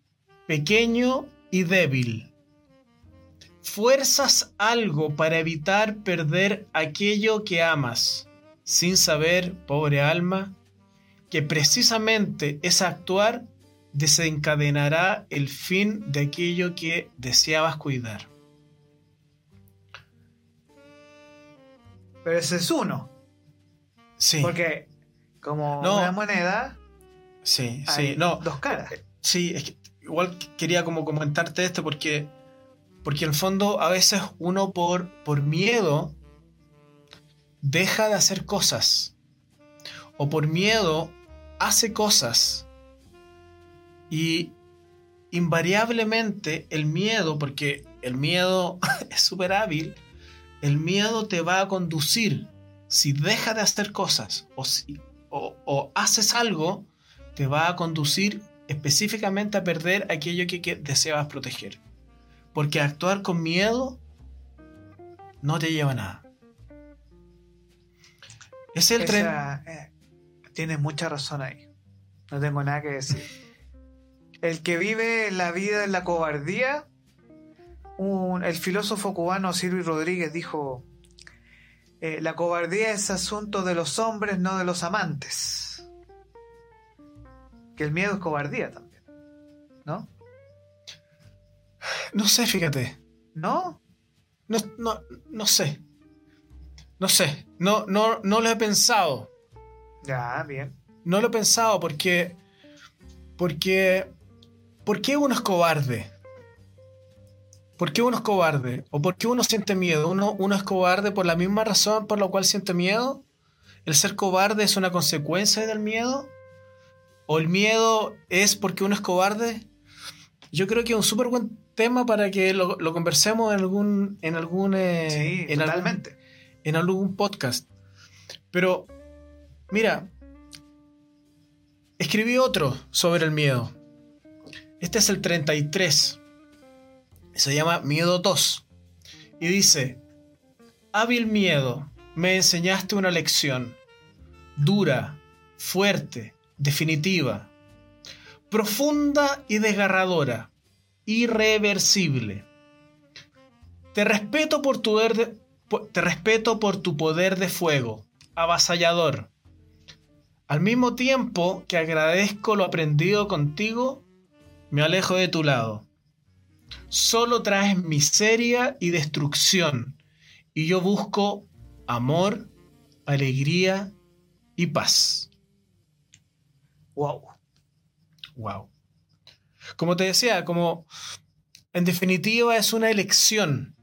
pequeño y débil fuerzas algo para evitar perder aquello que amas, sin saber, pobre alma, que precisamente ese actuar desencadenará el fin de aquello que deseabas cuidar. Pero ese es uno, Sí, porque como No. una moneda sí, hay sí, no, dos caras. sí, es que igual quería como comentarte esto porque, porque en el fondo a veces uno por, por miedo deja de hacer cosas. O por miedo hace cosas. Y invariablemente el miedo, porque el miedo es súper hábil, el miedo te va a conducir, si dejas de hacer cosas o, si, o, o haces algo, te va a conducir específicamente a perder aquello que, que deseabas proteger. Porque actuar con miedo no te lleva a nada. Es el tren. Eh, tienes mucha razón ahí. No tengo nada que decir. El que vive la vida en la cobardía, un- el filósofo cubano Silvio Rodríguez dijo, eh, la cobardía es asunto de los hombres, no de los amantes. Que el miedo es cobardía también. ¿No? No sé, fíjate. ¿No? No, no, no sé. No sé. No, no, no lo he pensado. Ya, bien. No lo he pensado porque. Porque. ¿Por qué uno es cobarde? ¿Por qué uno es cobarde? ¿O por qué uno siente miedo? ¿Uno, uno es cobarde por la misma razón por la cual siente miedo? ¿El ser cobarde es una consecuencia del miedo? ¿O el miedo es porque uno es cobarde? Yo creo que es un súper buen tema para que lo, lo conversemos en algún. En algún eh, Sí, en algún- en algún podcast. Pero, mira, escribí otro sobre el miedo. Este es el 33. Se llama Miedo 2. Y dice, hábil miedo, me enseñaste una lección. Dura, fuerte, definitiva. Profunda y desgarradora. Irreversible. Te respeto por tu de, te respeto por tu poder de fuego, avasallador. Al mismo tiempo que agradezco lo aprendido contigo, me alejo de tu lado. Solo traes miseria y destrucción, y yo busco amor, alegría y paz. Wow. Wow. Como te decía, como en definitiva es una elección.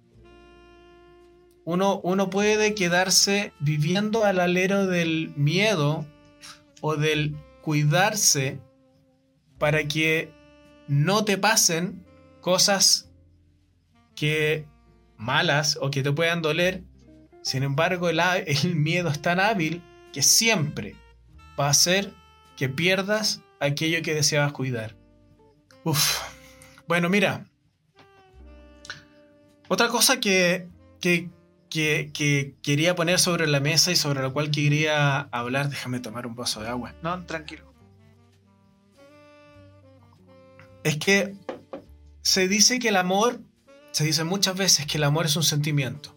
Uno, uno puede quedarse viviendo al alero del miedo o del cuidarse para que no te pasen cosas que malas o que te puedan doler. Sin embargo, el, miedo es tan hábil que siempre va a hacer que pierdas aquello que deseabas cuidar. Uf. Bueno, mira. Otra cosa que, que, que, que quería poner sobre la mesa y sobre lo cual quería hablar. Déjame tomar un vaso de agua. No, tranquilo. Es que se dice que el amor, se dice muchas veces que el amor es un sentimiento.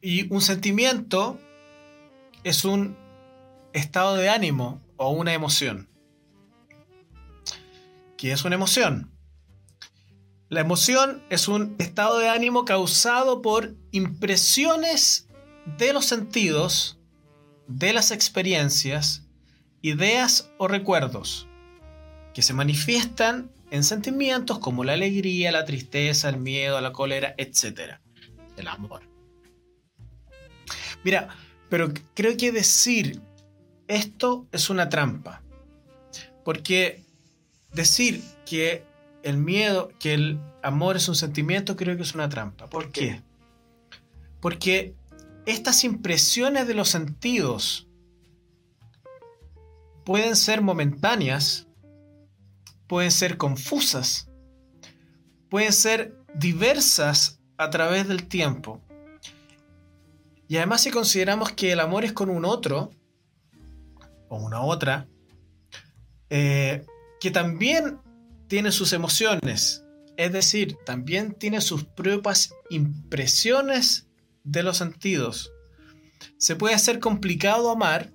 Y un sentimiento es un estado de ánimo o una emoción. ¿Qué es una emoción? La emoción es un estado de ánimo causado por impresiones de los sentidos, de las experiencias, ideas o recuerdos, que se manifiestan en sentimientos como la alegría, la tristeza, el miedo, la cólera, etc. El amor. Mira, pero creo que decir esto es una trampa. Porque decir que el miedo, que el amor es un sentimiento, creo que es una trampa. ¿Por, qué? Porque estas impresiones de los sentidos pueden ser momentáneas, pueden ser confusas, pueden ser diversas a través del tiempo. Y además si consideramos que el amor es con un otro, o una otra, eh, que también tiene sus emociones, es decir, también tiene sus propias impresiones de los sentidos. Se puede hacer complicado amar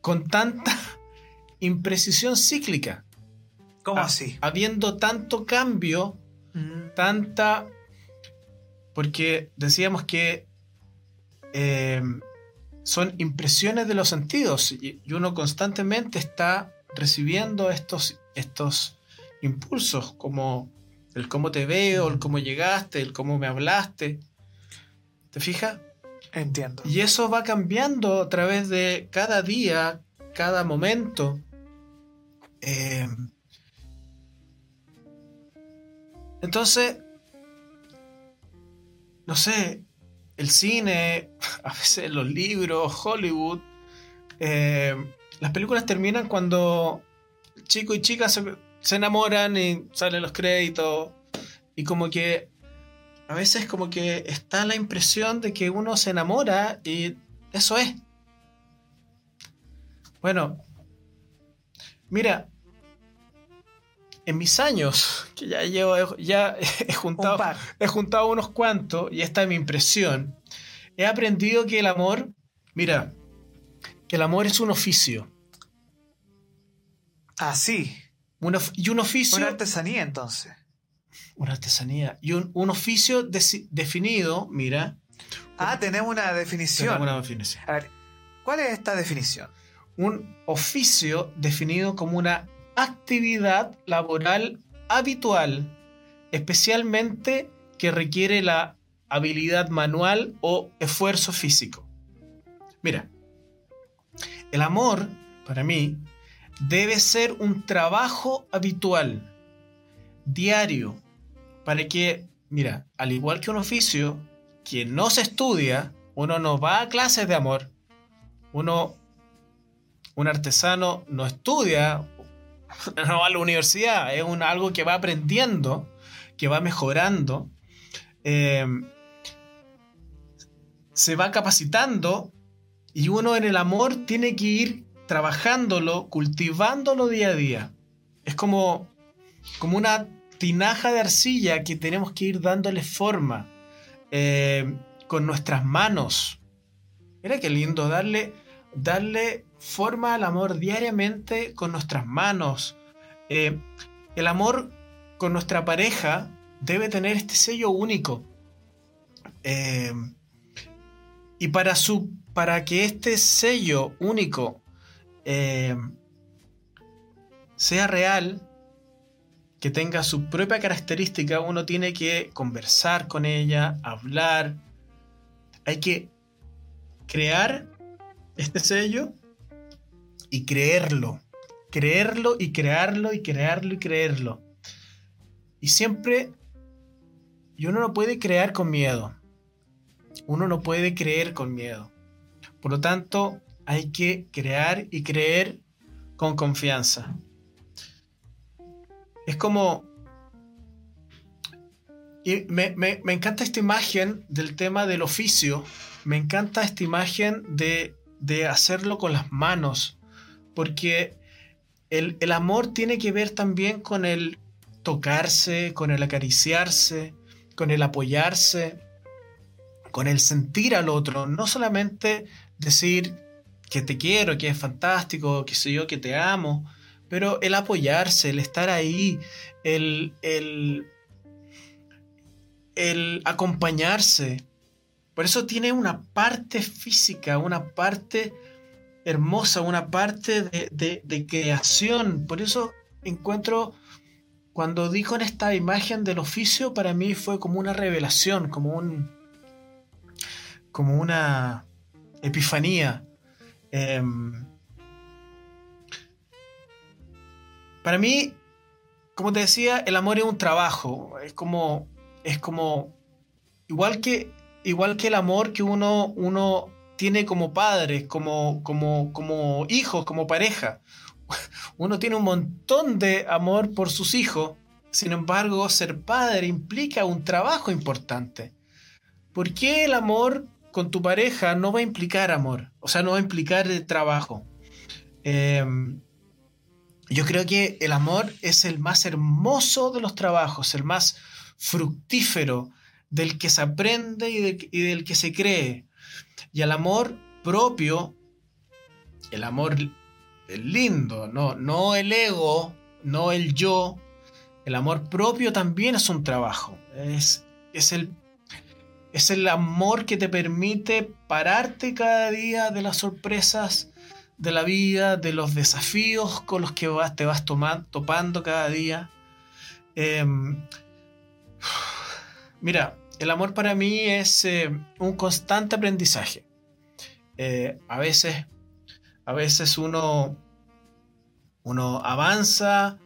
con tanta imprecisión cíclica. ¿Cómo así? Habiendo tanto cambio, Mm, tanta... Porque decíamos que eh, son impresiones de los sentidos y, y uno constantemente está recibiendo estos, estos impulsos, como el cómo te veo, el cómo llegaste, el cómo me hablaste. ¿Te fijas? Entiendo. Y eso va cambiando a través de cada día, cada momento. Eh, entonces, no sé, el cine, a veces los libros, Hollywood, eh, las películas terminan cuando chico y chica se, se enamoran y salen los créditos y como que a veces como que está la impresión de que uno se enamora y eso es. Bueno, mira, en mis años, que ya llevo, ya he juntado, Un he juntado unos cuantos y esta es mi impresión, he aprendido que el amor, mira, que el amor es un oficio. Un of- y un oficio... Una artesanía entonces. Una artesanía. Y un, un oficio definido, mira. Ah, tenemos una definición. tenemos una definición. A ver, ¿cuál es esta definición? Un oficio definido como una actividad laboral habitual, especialmente que requiere la habilidad manual o esfuerzo físico. Mira, el amor, para mí, debe ser un trabajo habitual, diario, para que, mira, al igual que un oficio que no se estudia, uno no va a clases de amor, uno, un artesano no estudia, no a la universidad, es un, algo que va aprendiendo, que va mejorando, eh, se va capacitando y uno en el amor tiene que ir trabajándolo, cultivándolo día a día. Es como, como una tinaja de arcilla que tenemos que ir dándole forma eh, con nuestras manos. Mira qué lindo darle, darle forma al amor diariamente con nuestras manos. Eh, el amor con nuestra pareja debe tener este sello único. Eh, y para, su, para que este sello único eh, sea real, que tenga su propia característica, uno tiene que conversar con ella, hablar. Hay que crear este sello y creerlo. Creerlo y crearlo y crearlo y creerlo. Y siempre, y uno no puede crear con miedo. Uno no puede creer con miedo. Por lo tanto, hay que crear y creer con confianza. Es como y me, encanta esta imagen del tema del oficio, me encanta esta imagen de, hacerlo con las manos, porque el, el, amor tiene que ver también con el tocarse, con el acariciarse, con el apoyarse, con el sentir al otro, no solamente decir que te quiero, que es fantástico, que soy yo, que te amo, pero el apoyarse, el estar ahí, el, el, el acompañarse. Por eso tiene una parte física, una parte hermosa, una parte de, creación. Por eso encuentro, cuando dijo en esta imagen del oficio, para mí fue como una revelación, como un, como una epifanía. Em, para mí, como te decía, el amor es un trabajo. Es como. Es como. Igual que. Igual que el amor que uno, uno tiene como padre, como, como, como hijos, como pareja. Uno tiene un montón de amor por sus hijos. Sin embargo, ser padre implica un trabajo importante. ¿Por qué el amor con tu pareja no va a implicar amor, o sea, no va a implicar trabajo. Em, yo creo que el amor es el más hermoso de los trabajos, el más fructífero, del que se aprende y, del que se cree. Y el amor propio, el amor lindo, no, no el ego, no el yo, el amor propio también es un trabajo. Es, es el es el amor que te permite pararte cada día de las sorpresas de la vida, de los desafíos con los que vas, te vas topando cada día. Em, mira, el amor para mí es eh, un constante aprendizaje. Eh, a veces, a veces uno, uno avanza,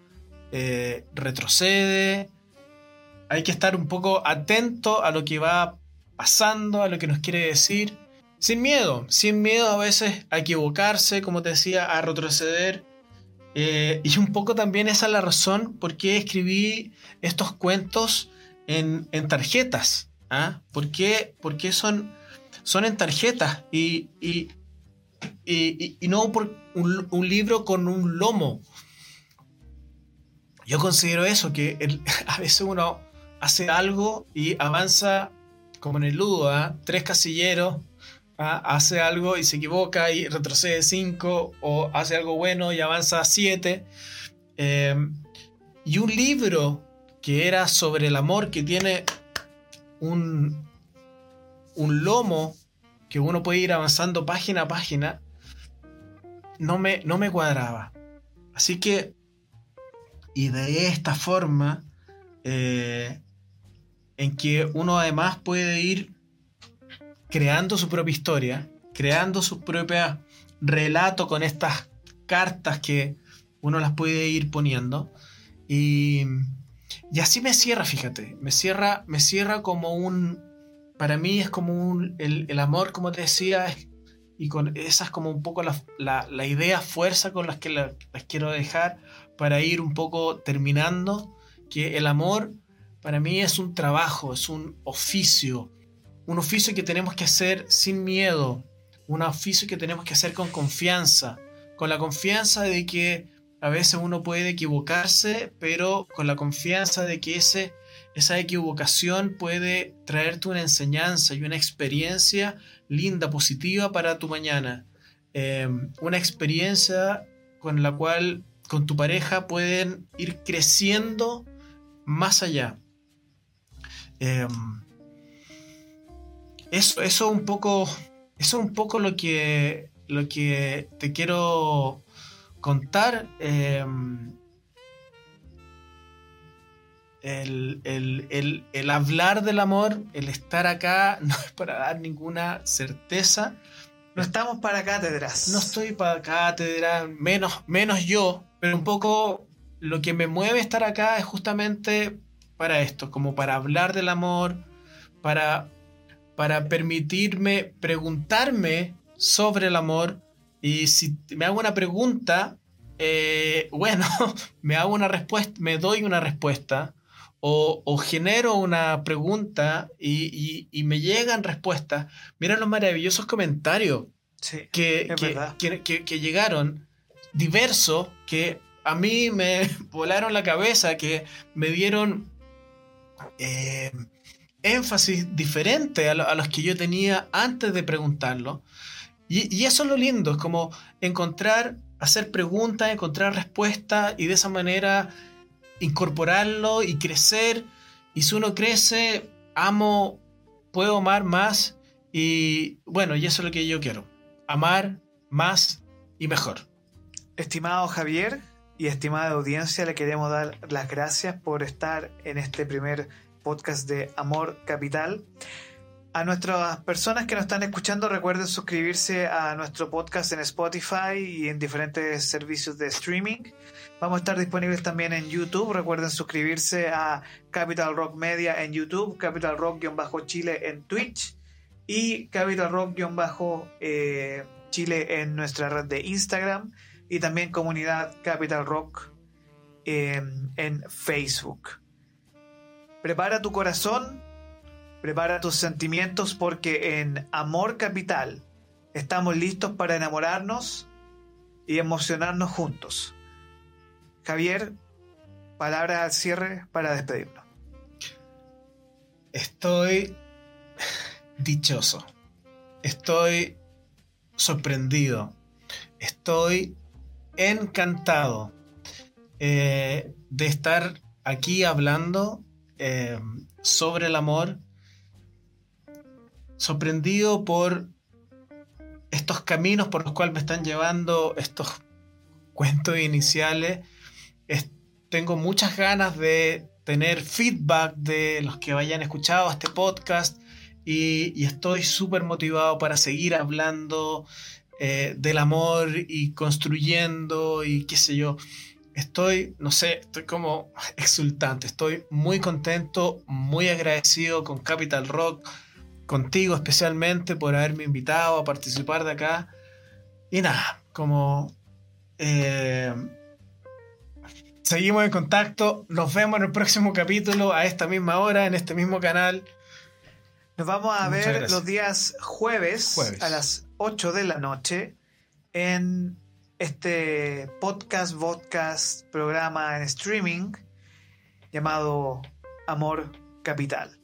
eh, retrocede. Hay que estar un poco atento a lo que va pasando, a lo que nos quiere decir, sin miedo, sin miedo a veces a equivocarse, como te decía, a retroceder. Y un poco también esa es la razón por qué escribí estos cuentos en, tarjetas. ¿ah? ¿Por, qué, son, son en tarjetas y, y, no por un, libro con un lomo? Yo considero eso, que a veces uno hace algo y avanza como en el Ludo, ¿ah? tres casilleros, ¿ah? hace algo y se equivoca y retrocede cinco, o hace algo bueno y avanza siete. Em, y un libro que era sobre el amor, que tiene un, un lomo que uno puede ir avanzando página a página, no me, no me cuadraba. Así que, y de esta forma, eh, en que uno además puede ir creando su propia historia, creando su propio relato con estas cartas que uno las puede ir poniendo. Y, y así me cierra, fíjate, me cierra, me cierra como un, para mí es como un, el, amor, como te decía, y con esas como un poco la, la, idea, fuerza con las que las quiero dejar para ir un poco terminando, que el amor para mí es un trabajo, es un oficio, un oficio que tenemos que hacer sin miedo, un oficio que tenemos que hacer con confianza, con la confianza de que a veces uno puede equivocarse, pero con la confianza de que ese, esa equivocación puede traerte una enseñanza y una experiencia linda, positiva para tu mañana. Eh, una experiencia con la cual con tu pareja pueden ir creciendo más allá. Em, eso, eso un poco. Eso un poco lo que. lo que te quiero contar. Em, el, hablar del amor, el estar acá, no es para dar ninguna certeza. No estamos para cátedras. No estoy para cátedras, menos, menos yo, pero un poco lo que me mueve estar acá es justamente para esto, como para hablar del amor, para, para permitirme preguntarme sobre el amor. Y si me hago una pregunta, eh, bueno, me hago una respuesta, me doy una respuesta. o, genero una pregunta y, me llegan respuestas, mira los maravillosos comentarios que, que, llegaron, diversos, que a mí me volaron la cabeza, que me dieron eh, énfasis diferente a, los que yo tenía antes de preguntarlo. Y, eso es lo lindo, es como encontrar, hacer preguntas, encontrar respuestas y de esa manera incorporarlo y crecer. Y si uno crece, amo, puedo amar más. Y bueno, y eso es lo que yo quiero. Amar más y mejor. Estimado Javier y estimada audiencia, le queremos dar las gracias por estar en este primer podcast de Amor Capital. A nuestras personas que nos están escuchando, recuerden suscribirse a nuestro podcast en Spotify y en diferentes servicios de streaming. Vamos a estar disponibles también en YouTube. Recuerden suscribirse a Capital Rock Media en YouTube, Capital Rock-Chile en Twitch y Capital Rock-Chile en nuestra red de Instagram y también comunidad Capital Rock em, en Facebook. Prepara tu corazón Prepara tus sentimientos porque en Amor Capital estamos listos para enamorarnos y emocionarnos juntos. Javier, palabra al cierre para despedirnos. Estoy dichoso. Estoy sorprendido. Estoy encantado eh, de estar aquí hablando eh, sobre el amor sorprendido por estos caminos por los cuales me están llevando estos cuentos iniciales. tengo muchas ganas de tener feedback de los que hayan escuchado este podcast y, estoy súper motivado para seguir hablando eh, del amor y construyendo y qué sé yo. Estoy, no sé, estoy como exultante, estoy muy contento, muy agradecido con Capital Rock contigo especialmente por haberme invitado a participar de acá. Y nada, como eh, seguimos en contacto, nos vemos en el próximo capítulo a esta misma hora, en este mismo canal. Nos vamos a ver los días jueves, a las 8 de la noche en este podcast, podcast, programa en streaming llamado Amor Capital.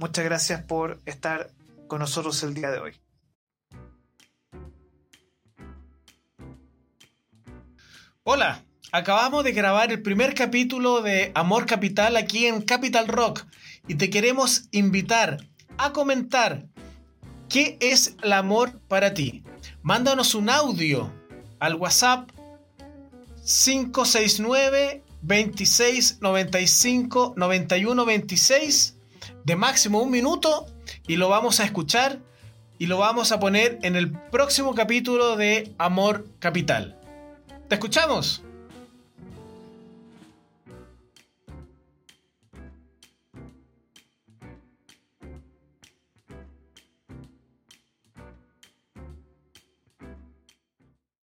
Muchas gracias por estar con nosotros el día de hoy. Hola, acabamos de grabar el primer capítulo de Amor Capital aquí en Capital Rock y te queremos invitar a comentar qué es el amor para ti. Mándanos un audio al WhatsApp 569 26 95 91 26 de máximo un minuto y lo vamos a escuchar y lo vamos a poner en el próximo capítulo de Amor Capital. ¿Te escuchamos?